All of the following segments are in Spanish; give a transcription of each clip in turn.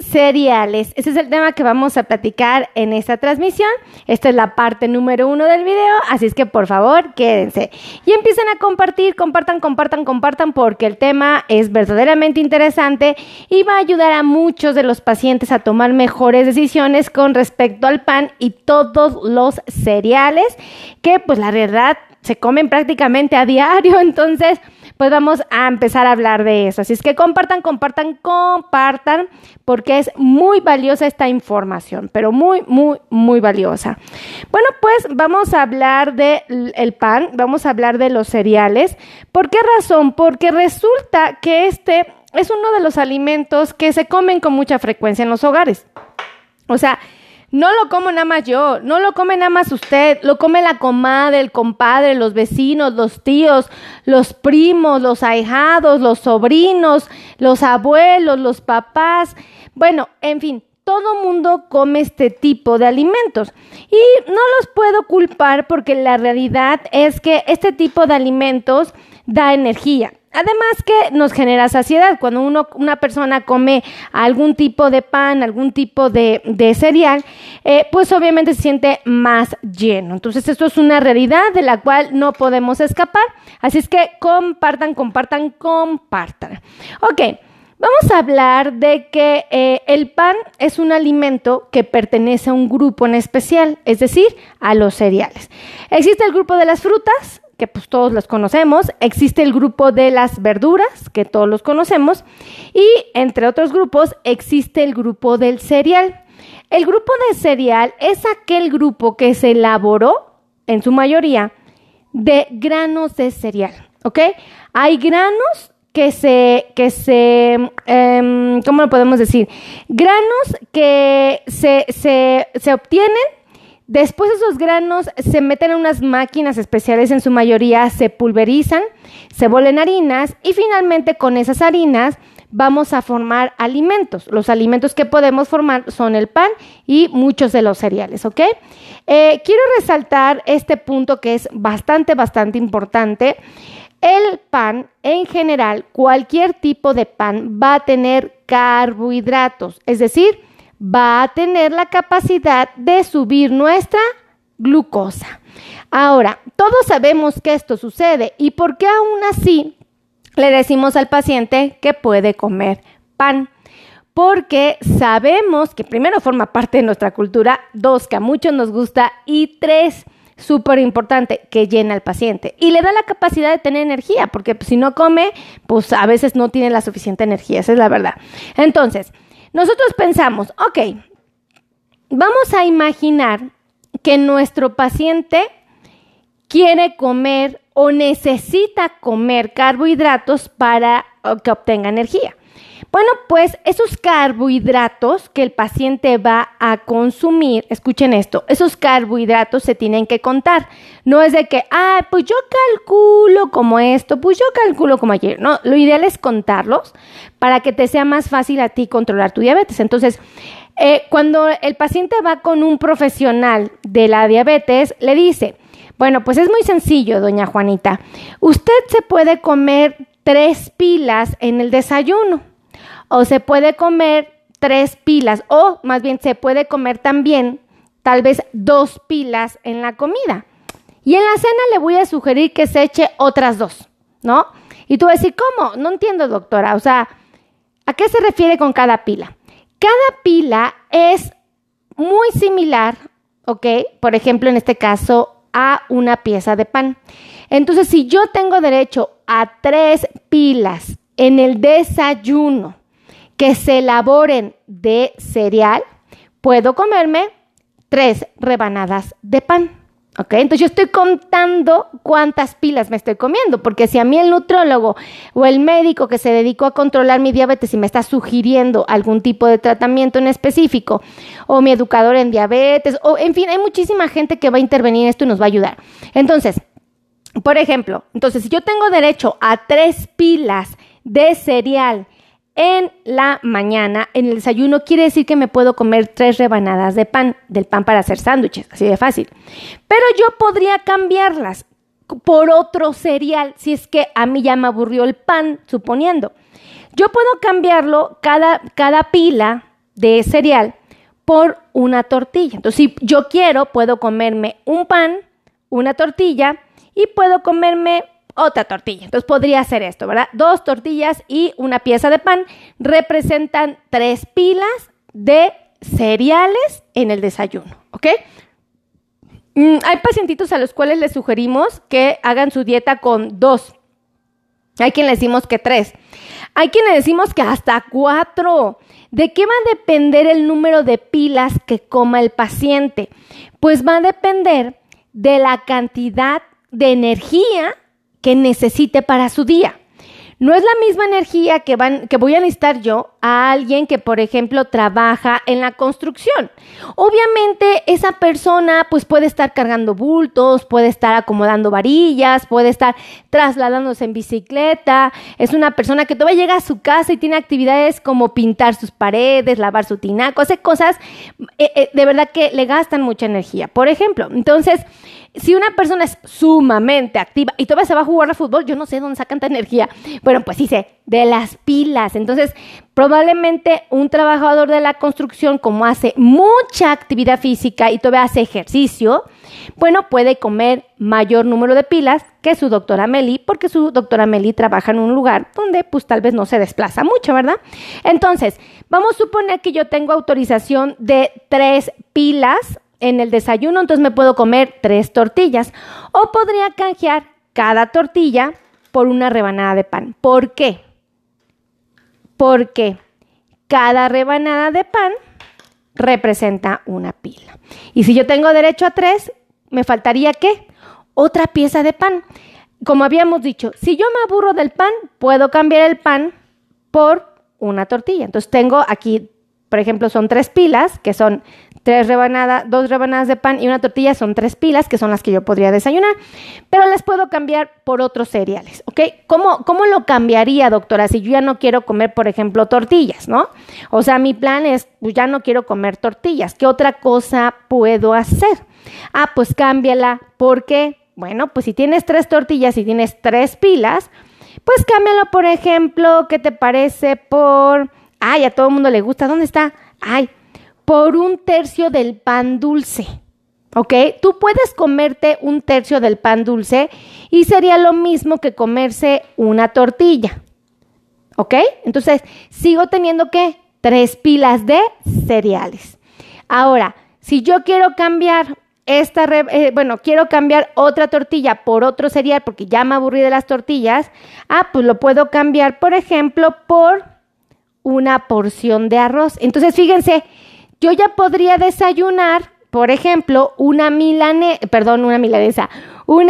cereales. Ese es el tema que vamos a platicar en esta transmisión. Esta es la parte número uno del video, así es que por favor quédense. Y empiecen a compartir, compartan, compartan, compartan, porque el tema es verdaderamente interesante y va a ayudar a muchos de los pacientes a tomar mejores decisiones con respecto al pan y todos los cereales que pues la verdad se comen prácticamente a diario, entonces pues vamos a empezar a hablar de eso. Así es que compartan, compartan, compartan, porque es muy valiosa esta información, pero muy, muy, muy valiosa. Bueno, pues vamos a hablar del pan, vamos a hablar de los cereales. ¿Por qué razón? Porque resulta que este es uno de los alimentos que se comen con mucha frecuencia en los hogares. O sea, no lo como nada más yo, no lo come nada más usted, lo come la comadre, el compadre, los vecinos, los tíos, los primos, los ahijados, los sobrinos, los abuelos, los papás. Bueno, en fin, todo mundo come este tipo de alimentos y no los puedo culpar porque la realidad es que este tipo de alimentos da energía. Además que nos genera saciedad. Cuando uno, una persona come algún tipo de pan, algún tipo de, cereal, eh, pues obviamente se siente más lleno. Entonces esto es una realidad de la cual no podemos escapar. Así es que compartan, compartan, compartan. Ok. Vamos a hablar de que eh, el pan es un alimento que pertenece a un grupo en especial, es decir, a los cereales. Existe el grupo de las frutas, que pues todos los conocemos, existe el grupo de las verduras, que todos los conocemos, y entre otros grupos existe el grupo del cereal. El grupo de cereal es aquel grupo que se elaboró, en su mayoría, de granos de cereal, ¿ok? Hay granos que se, que se, em, ¿cómo lo podemos decir? Granos que se, se, se obtienen Después esos granos se meten en unas máquinas especiales, en su mayoría se pulverizan, se vuelven harinas y finalmente con esas harinas vamos a formar alimentos. Los alimentos que podemos formar son el pan y muchos de los cereales, ¿ok? Eh, quiero resaltar este punto que es bastante, bastante importante. El pan, en general, cualquier tipo de pan va a tener carbohidratos, es decir, va a tener la capacidad de subir nuestra glucosa. Ahora, todos sabemos que esto sucede y por qué aún así le decimos al paciente que puede comer pan. Porque sabemos que primero forma parte de nuestra cultura, dos, que a muchos nos gusta y tres, súper importante, que llena al paciente y le da la capacidad de tener energía, porque si no come, pues a veces no tiene la suficiente energía, esa es la verdad. Entonces, nosotros pensamos, ok, vamos a imaginar que nuestro paciente quiere comer o necesita comer carbohidratos para que obtenga energía. Bueno, pues esos carbohidratos que el paciente va a consumir, escuchen esto, esos carbohidratos se tienen que contar. No es de que, ah, pues yo calculo como esto, pues yo calculo como ayer. No, lo ideal es contarlos para que te sea más fácil a ti controlar tu diabetes. Entonces, eh, cuando el paciente va con un profesional de la diabetes, le dice, bueno, pues es muy sencillo, doña Juanita. Usted se puede comer tres pilas en el desayuno o se puede comer tres pilas o más bien se puede comer también tal vez dos pilas en la comida. Y en la cena le voy a sugerir que se eche otras dos, ¿no? Y tú vas a decir, ¿cómo? No entiendo, doctora. O sea, ¿a qué se refiere con cada pila? Cada pila es muy similar, ¿ok? Por ejemplo, en este caso, a una pieza de pan. Entonces, si yo tengo derecho a tres pilas en el desayuno, que se elaboren de cereal, puedo comerme tres rebanadas de pan. ¿Ok? Entonces yo estoy contando cuántas pilas me estoy comiendo, porque si a mí el nutrólogo o el médico que se dedicó a controlar mi diabetes y me está sugiriendo algún tipo de tratamiento en específico, o mi educador en diabetes, o en fin, hay muchísima gente que va a intervenir en esto y nos va a ayudar. Entonces, por ejemplo, entonces si yo tengo derecho a tres pilas de cereal en la mañana, en el desayuno, quiere decir que me puedo comer tres rebanadas de pan, del pan para hacer sándwiches, así de fácil. Pero yo podría cambiarlas por otro cereal, si es que a mí ya me aburrió el pan, suponiendo. Yo puedo cambiarlo cada, cada pila de cereal por una tortilla. Entonces, si yo quiero, puedo comerme un pan, una tortilla y puedo comerme otra tortilla. Entonces podría hacer esto, ¿verdad? Dos tortillas y una pieza de pan representan tres pilas de cereales en el desayuno, ¿ok? Mm, hay pacientitos a los cuales les sugerimos que hagan su dieta con dos. Hay quien le decimos que tres. Hay quien decimos que hasta cuatro. ¿De qué va a depender el número de pilas que coma el paciente? Pues va a depender de la cantidad de energía que necesite para su día. No es la misma energía que, van, que voy a necesitar yo a alguien que, por ejemplo, trabaja en la construcción. Obviamente, esa persona pues puede estar cargando bultos, puede estar acomodando varillas, puede estar trasladándose en bicicleta. Es una persona que todavía llega a su casa y tiene actividades como pintar sus paredes, lavar su tinaco, hace cosas eh, eh, de verdad que le gastan mucha energía. Por ejemplo, entonces, si una persona es sumamente activa y todavía se va a jugar a fútbol, yo no sé dónde sacan tanta energía. Bueno, pues sé, de las pilas. Entonces, probablemente un trabajador de la construcción, como hace mucha actividad física y todavía hace ejercicio, bueno, puede comer mayor número de pilas que su doctora Meli, porque su doctora Meli trabaja en un lugar donde pues tal vez no se desplaza mucho, ¿verdad? Entonces, vamos a suponer que yo tengo autorización de tres pilas en el desayuno, entonces me puedo comer tres tortillas. O podría canjear cada tortilla por una rebanada de pan. ¿Por qué? Porque cada rebanada de pan representa una pila. Y si yo tengo derecho a tres, me faltaría qué? Otra pieza de pan. Como habíamos dicho, si yo me aburro del pan, puedo cambiar el pan por una tortilla. Entonces tengo aquí, por ejemplo, son tres pilas, que son tres rebanadas, dos rebanadas de pan y una tortilla son tres pilas, que son las que yo podría desayunar, pero las puedo cambiar por otros cereales, ¿ok? ¿Cómo, cómo lo cambiaría, doctora, si yo ya no quiero comer, por ejemplo, tortillas, ¿no? O sea, mi plan es, pues ya no quiero comer tortillas, ¿qué otra cosa puedo hacer? Ah, pues cámbiala, porque, bueno, pues si tienes tres tortillas y tienes tres pilas, pues cámbialo, por ejemplo, ¿qué te parece por... Ay, a todo mundo le gusta, ¿dónde está? Ay, por un tercio del pan dulce. ¿Ok? Tú puedes comerte un tercio del pan dulce y sería lo mismo que comerse una tortilla. ¿Ok? Entonces, sigo teniendo que tres pilas de cereales. Ahora, si yo quiero cambiar esta, eh, bueno, quiero cambiar otra tortilla por otro cereal porque ya me aburrí de las tortillas, ah, pues lo puedo cambiar, por ejemplo, por una porción de arroz. Entonces, fíjense, yo ya podría desayunar, por ejemplo, una milane, perdón, una milanesa,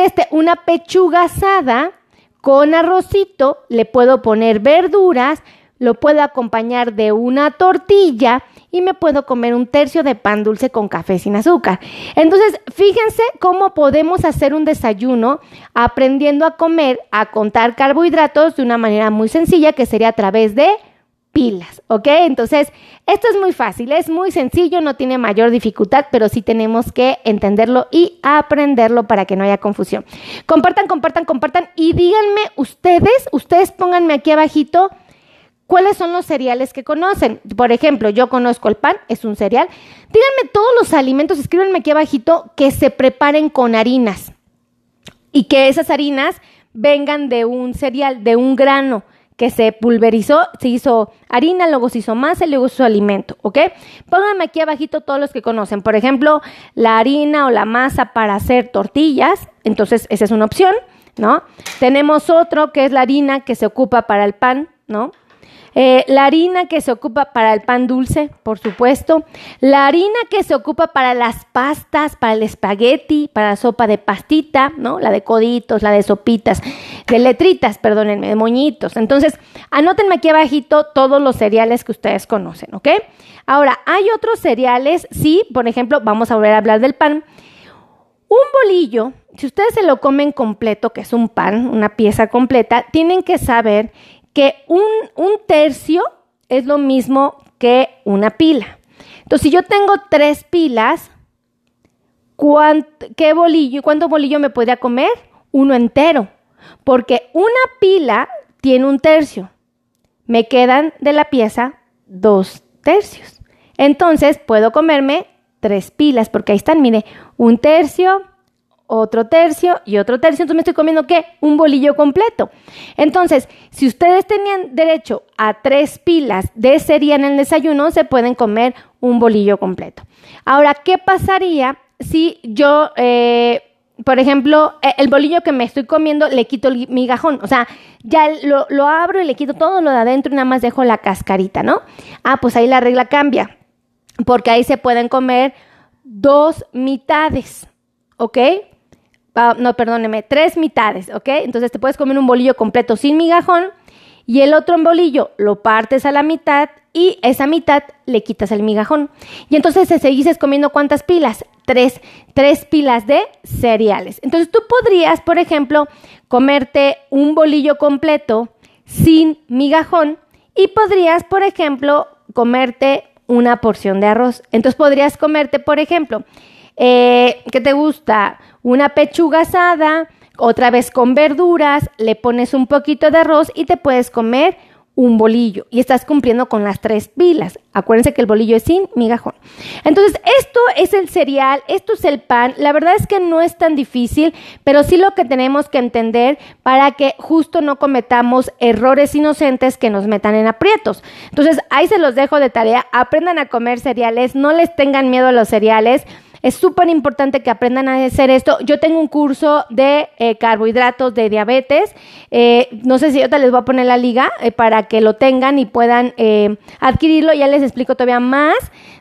este, una pechuga asada con arrocito, le puedo poner verduras, lo puedo acompañar de una tortilla y me puedo comer un tercio de pan dulce con café sin azúcar. Entonces, fíjense cómo podemos hacer un desayuno aprendiendo a comer, a contar carbohidratos de una manera muy sencilla que sería a través de pilas, ¿ok? Entonces, esto es muy fácil, es muy sencillo, no tiene mayor dificultad, pero sí tenemos que entenderlo y aprenderlo para que no haya confusión. Compartan, compartan, compartan y díganme ustedes, ustedes pónganme aquí abajito cuáles son los cereales que conocen. Por ejemplo, yo conozco el pan, es un cereal. Díganme todos los alimentos, escríbanme aquí abajito que se preparen con harinas y que esas harinas vengan de un cereal, de un grano que se pulverizó, se hizo harina, luego se hizo masa y luego se hizo alimento, ¿ok? Pónganme aquí abajito todos los que conocen. Por ejemplo, la harina o la masa para hacer tortillas, entonces esa es una opción, ¿no? Tenemos otro que es la harina que se ocupa para el pan, ¿no? Eh, la harina que se ocupa para el pan dulce, por supuesto. La harina que se ocupa para las pastas, para el espagueti, para la sopa de pastita, ¿no? La de coditos, la de sopitas, de letritas, perdónenme, de moñitos. Entonces, anótenme aquí abajito todos los cereales que ustedes conocen, ¿ok? Ahora, hay otros cereales, sí, por ejemplo, vamos a volver a hablar del pan. Un bolillo, si ustedes se lo comen completo, que es un pan, una pieza completa, tienen que saber que un, tercio es lo mismo que una pila. Entonces, si yo tengo tres pilas, ¿qué bolillo, ¿cuánto bolillo me podría comer? Uno entero. Porque una pila tiene un tercio. Me quedan de la pieza dos tercios. Entonces puedo comerme tres pilas, porque ahí están, mire, un tercio, otro tercio y otro tercio. Entonces me estoy comiendo qué? Un bolillo completo. Entonces, si ustedes tenían derecho a tres pilas de cereal en el desayuno, se pueden comer un bolillo completo. Ahora, ¿qué pasaría si yo, eh, por ejemplo, e, el bolillo que me estoy comiendo, le quito el migajón? O sea, ya lo, lo abro y le quito todo lo de adentro y nada más dejo la cascarita, ¿no? Ah, pues ahí la regla cambia, porque ahí se pueden comer dos mitades, ¿ok? Ah, no, perdóneme, tres mitades, ¿ok? Entonces te puedes comer un bolillo completo sin migajón y el otro bolillo lo partes a la mitad y esa mitad le quitas el migajón. Y entonces te seguís comiendo cuántas pilas? Tres, tres pilas de cereales. Entonces tú podrías, por ejemplo, comerte un bolillo completo sin migajón y podrías, por ejemplo, comerte una porción de arroz. Entonces podrías comerte, por ejemplo, eh, ¿qué te gusta? Una pechuga asada, otra vez con verduras, le pones un poquito de arroz y te puedes comer un bolillo y estás cumpliendo con las tres pilas. Acuérdense que el bolillo es sin migajón. Entonces, esto es el cereal, esto es el pan. La verdad es que no es tan difícil, pero sí lo que tenemos que entender para que justo no cometamos errores inocentes que nos metan en aprietos. Entonces, ahí se los dejo de tarea. Aprendan a comer cereales, no les tengan miedo a los cereales. Es súper importante que aprendan a hacer esto. Yo tengo un curso de eh, carbohidratos de diabetes. Eh, no sé si ahorita les voy a poner la liga eh, para que lo tengan y puedan adquirirlo. Ya les explico todavía más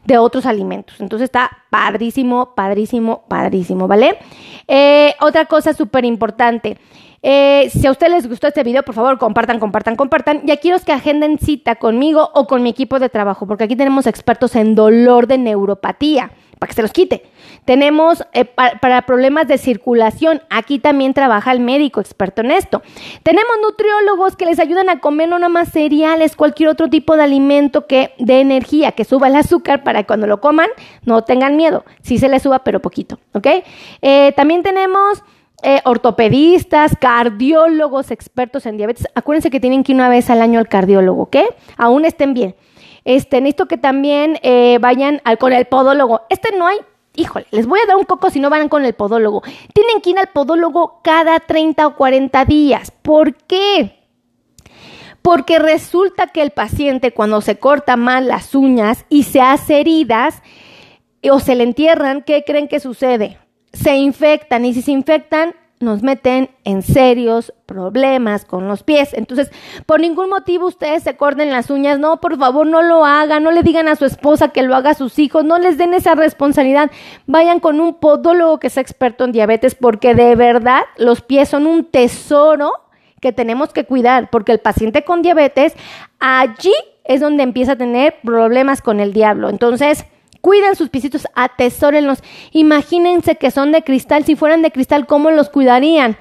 de otros alimentos. Entonces está padrísimo, padrísimo, padrísimo, ¿vale? otra cosa súper importante. si a ustedes les gustó este video, por favor, compartan, compartan, compartan. Y aquí los que agenden cita conmigo o con mi equipo de trabajo, porque aquí tenemos expertos en dolor de neuropatía para que se los quite. Tenemos eh, para problemas de circulación, aquí también trabaja el médico experto en esto. Tenemos nutriólogos que les ayudan a comer no nada más cereales, cualquier otro tipo de alimento que de energía, que suba el azúcar para que cuando lo coman no tengan miedo. Sí se les suba, pero poquito, ¿ok? Eh, también tenemos... Eh, ortopedistas, cardiólogos, expertos en diabetes. Acuérdense que tienen que ir una vez al año al cardiólogo, ¿ok? Aún estén bien. Este, necesito que también eh, vayan al, con el podólogo. Este no hay, híjole, les voy a dar un coco si no van con el podólogo. Tienen que ir al podólogo cada 30 o 40 días. ¿Por qué? Porque resulta que el paciente cuando se corta mal las uñas y se hace heridas o se le entierran, ¿qué creen que sucede? Se infectan y si se infectan nos meten en serios problemas con los pies. Entonces, por ningún motivo ustedes se corten las uñas. No, por favor, no lo hagan. No le digan a su esposa que lo haga a sus hijos. No les den esa responsabilidad. Vayan con un podólogo que sea experto en diabetes porque de verdad los pies son un tesoro que tenemos que cuidar porque el paciente con diabetes allí es donde empieza a tener problemas con el diablo. Entonces, Cuiden sus pisitos, atesórenlos. Imagínense que son de cristal. Si fueran de cristal, ¿cómo los cuidarían?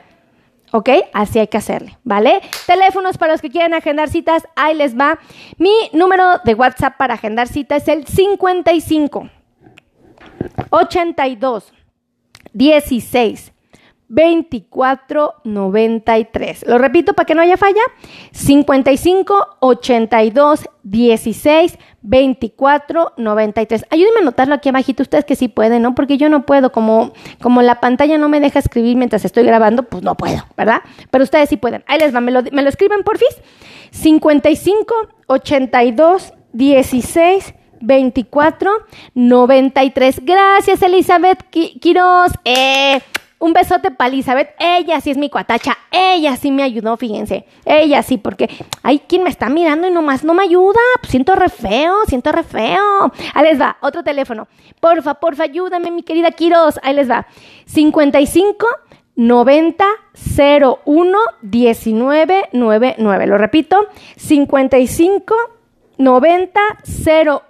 ¿Ok? Así hay que hacerle, ¿vale? Teléfonos para los que quieran agendar citas, ahí les va. Mi número de WhatsApp para agendar citas es el 55 82 16 2493. Lo repito para que no haya falla. 55 82 16 24 93. Ayúdenme a anotarlo aquí abajito ustedes que sí pueden, ¿no? Porque yo no puedo, como, como la pantalla no me deja escribir mientras estoy grabando, pues no puedo, ¿verdad? Pero ustedes sí pueden. Ahí les va, me lo, me lo escriben porfis. 55 82 16 24 93. Gracias, Elizabeth Quiroz. Eh, un besote para Elizabeth. Ella sí es mi cuatacha. Ella sí me ayudó, fíjense. Ella sí, porque hay quien me está mirando y nomás no me ayuda. Pues siento re feo, siento re feo. Ahí les va, otro teléfono. Porfa, porfa, ayúdame, mi querida Quiroz. Ahí les va. 55 90 01 19 99. Lo repito. 55 90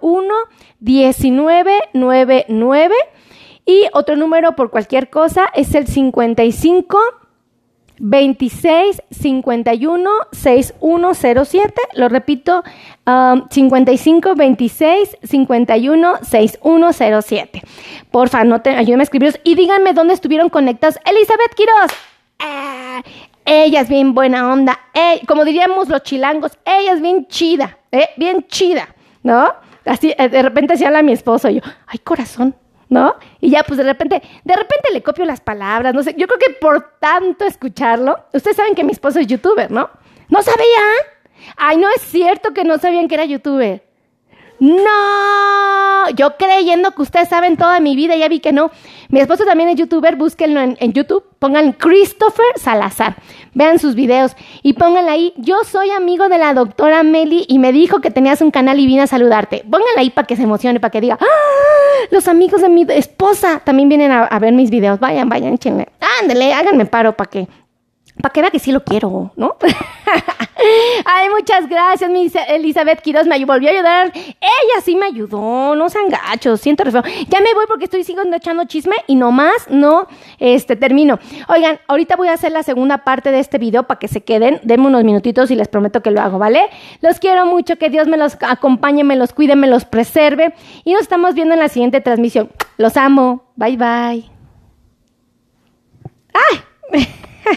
01 19 99. Y otro número por cualquier cosa es el 55 26 51 6107. Lo repito, 55 26 51 6107. Porfa, no te, ayúdenme a escribiros y díganme dónde estuvieron conectados. Elizabeth Quiroz. Ah, ella es bien buena onda. como diríamos los chilangos, ella es bien chida, ¿eh? bien chida, ¿no? así, eh, de repente se habla mi esposo y yo, ay, corazón, ¿no? Y ya, pues de repente, de repente le copio las palabras, no sé, yo creo que por tanto escucharlo, ustedes saben que mi esposo es youtuber, ¿no? ¿No sabían? Ay, no es cierto que no sabían que era youtuber. No, yo creyendo que ustedes saben toda mi vida, ya vi que no. Mi esposo también es youtuber, búsquenlo en, YouTube, pongan Christopher Salazar, vean sus videos y pónganle ahí, yo soy amigo de la doctora Meli y me dijo que tenías un canal y vine a saludarte. Pónganle ahí para que se emocione, para que diga, ¡Ah! los amigos de mi esposa también vienen a, a ver mis videos. Vayan, vayan, échenle. Ándale, háganme paro para que para que vea que sí lo quiero, ¿no? Ay, muchas gracias, mi Elizabeth Quiroz me volvió a ayudar. Ella sí me ayudó, no sean gachos, siento re feo. Ya me voy porque estoy siguiendo echando chisme y nomás no, este, termino. Oigan, ahorita voy a hacer la segunda parte de este video para que se queden. Denme unos minutitos y les prometo que lo hago, ¿vale? Los quiero mucho, que Dios me los acompañe, me los cuide, me los preserve. Y nos estamos viendo en la siguiente transmisión. Los amo. Bye, bye. ¡Ay!